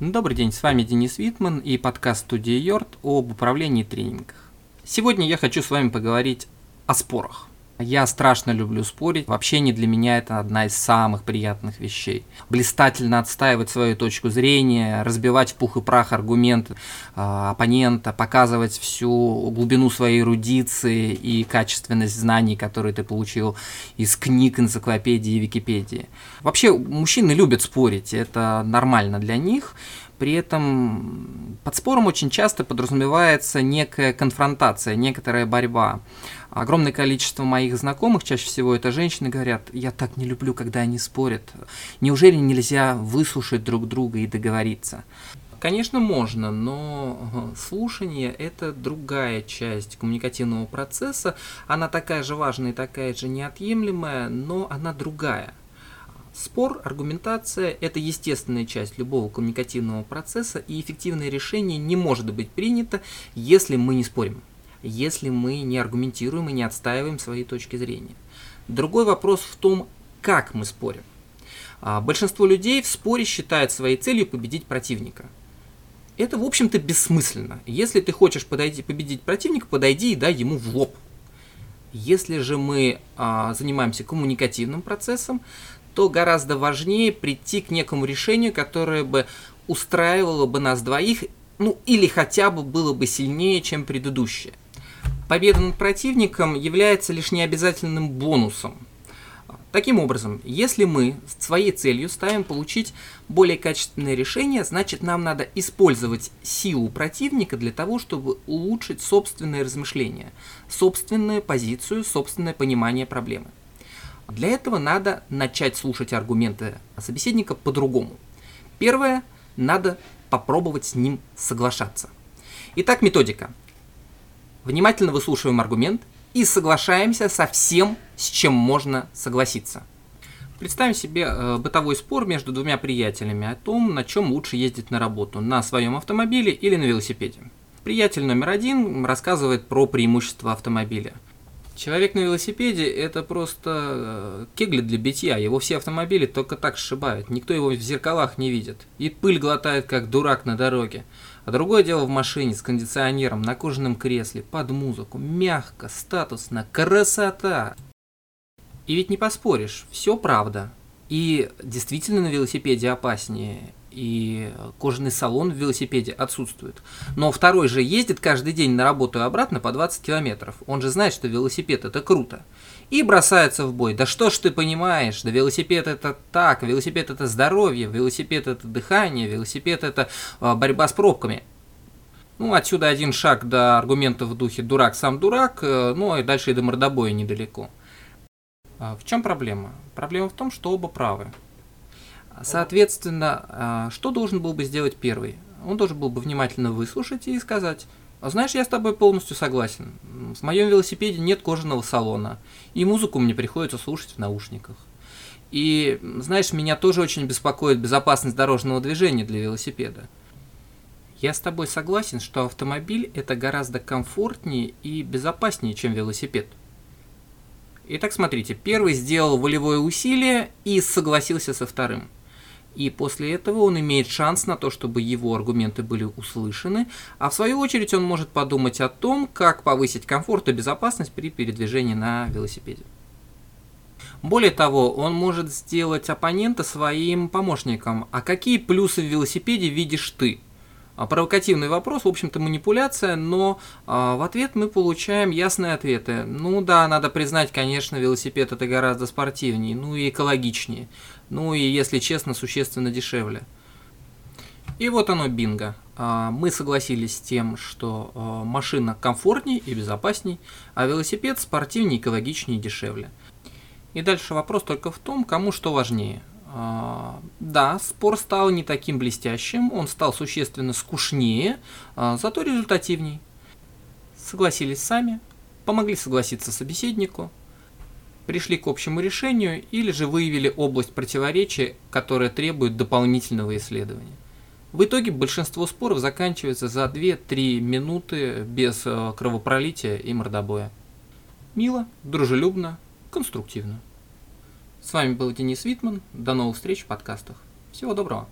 Добрый день, с вами Денис Витман и подкаст студии Йорт об управлении тренингах. Сегодня я хочу с вами поговорить о спорах. Я страшно люблю спорить. Вообще не для меня это одна из самых приятных вещей. Блистательно отстаивать свою точку зрения, разбивать в пух и прах аргументы э, оппонента, показывать всю глубину своей эрудиции и качественность знаний, которые ты получил из книг, энциклопедии и Википедии. Вообще мужчины любят спорить, это нормально для них. При этом под спором очень часто подразумевается некая конфронтация, некоторая борьба. Огромное количество моих знакомых, чаще всего это женщины, говорят, я так не люблю, когда они спорят. Неужели нельзя выслушать друг друга и договориться? Конечно, можно, но слушание – это другая часть коммуникативного процесса. Она такая же важная и такая же неотъемлемая, но она другая. Спор, аргументация – это естественная часть любого коммуникативного процесса, и эффективное решение не может быть принято, если мы не спорим, если мы не аргументируем и не отстаиваем свои точки зрения. Другой вопрос в том, как мы спорим. А, большинство людей в споре считают своей целью победить противника. Это, в общем-то, бессмысленно. Если ты хочешь подойти, победить противника, подойди и дай ему в лоб. Если же мы а, занимаемся коммуникативным процессом, то гораздо важнее прийти к некому решению, которое бы устраивало бы нас двоих, ну или хотя бы было бы сильнее, чем предыдущее. Победа над противником является лишь необязательным бонусом. Таким образом, если мы своей целью ставим получить более качественное решение, значит нам надо использовать силу противника для того, чтобы улучшить собственное размышление, собственную позицию, собственное понимание проблемы. Для этого надо начать слушать аргументы собеседника по-другому. Первое, надо попробовать с ним соглашаться. Итак, методика. Внимательно выслушиваем аргумент и соглашаемся со всем, с чем можно согласиться. Представим себе э, бытовой спор между двумя приятелями о том, на чем лучше ездить на работу, на своем автомобиле или на велосипеде. Приятель номер один рассказывает про преимущества автомобиля – Человек на велосипеде это просто э, кегли для битья. Его все автомобили только так сшибают. Никто его в зеркалах не видит. И пыль глотает, как дурак на дороге. А другое дело в машине с кондиционером, на кожаном кресле, под музыку. Мягко, статусно, красота. И ведь не поспоришь, все правда. И действительно на велосипеде опаснее и кожаный салон в велосипеде отсутствует. Но второй же ездит каждый день на работу и обратно по 20 километров. Он же знает, что велосипед это круто. И бросается в бой. Да что ж ты понимаешь, да велосипед это так, велосипед это здоровье, велосипед это дыхание, велосипед это э, борьба с пробками. Ну, отсюда один шаг до аргумента в духе «дурак сам дурак», э, ну и дальше и до мордобоя недалеко. А в чем проблема? Проблема в том, что оба правы. Соответственно, а, что должен был бы сделать первый? Он должен был бы внимательно выслушать и сказать, «А знаешь, я с тобой полностью согласен. В моем велосипеде нет кожаного салона, и музыку мне приходится слушать в наушниках. И, знаешь, меня тоже очень беспокоит безопасность дорожного движения для велосипеда. Я с тобой согласен, что автомобиль это гораздо комфортнее и безопаснее, чем велосипед. Итак, смотрите, первый сделал волевое усилие и согласился со вторым и после этого он имеет шанс на то, чтобы его аргументы были услышаны, а в свою очередь он может подумать о том, как повысить комфорт и безопасность при передвижении на велосипеде. Более того, он может сделать оппонента своим помощником. А какие плюсы в велосипеде видишь ты? А, провокативный вопрос, в общем-то манипуляция, но а, в ответ мы получаем ясные ответы. Ну да, надо признать, конечно, велосипед это гораздо спортивнее, ну и экологичнее, ну и, если честно, существенно дешевле. И вот оно бинго. А, мы согласились с тем, что машина комфортнее и безопасней, а велосипед спортивнее, экологичнее и дешевле. И дальше вопрос только в том, кому что важнее – да, спор стал не таким блестящим, он стал существенно скучнее, а, зато результативней. Согласились сами, помогли согласиться собеседнику, пришли к общему решению или же выявили область противоречия, которая требует дополнительного исследования. В итоге большинство споров заканчивается за 2-3 минуты без э, кровопролития и мордобоя. Мило, дружелюбно, конструктивно. С вами был Денис Витман. До новых встреч в подкастах. Всего доброго.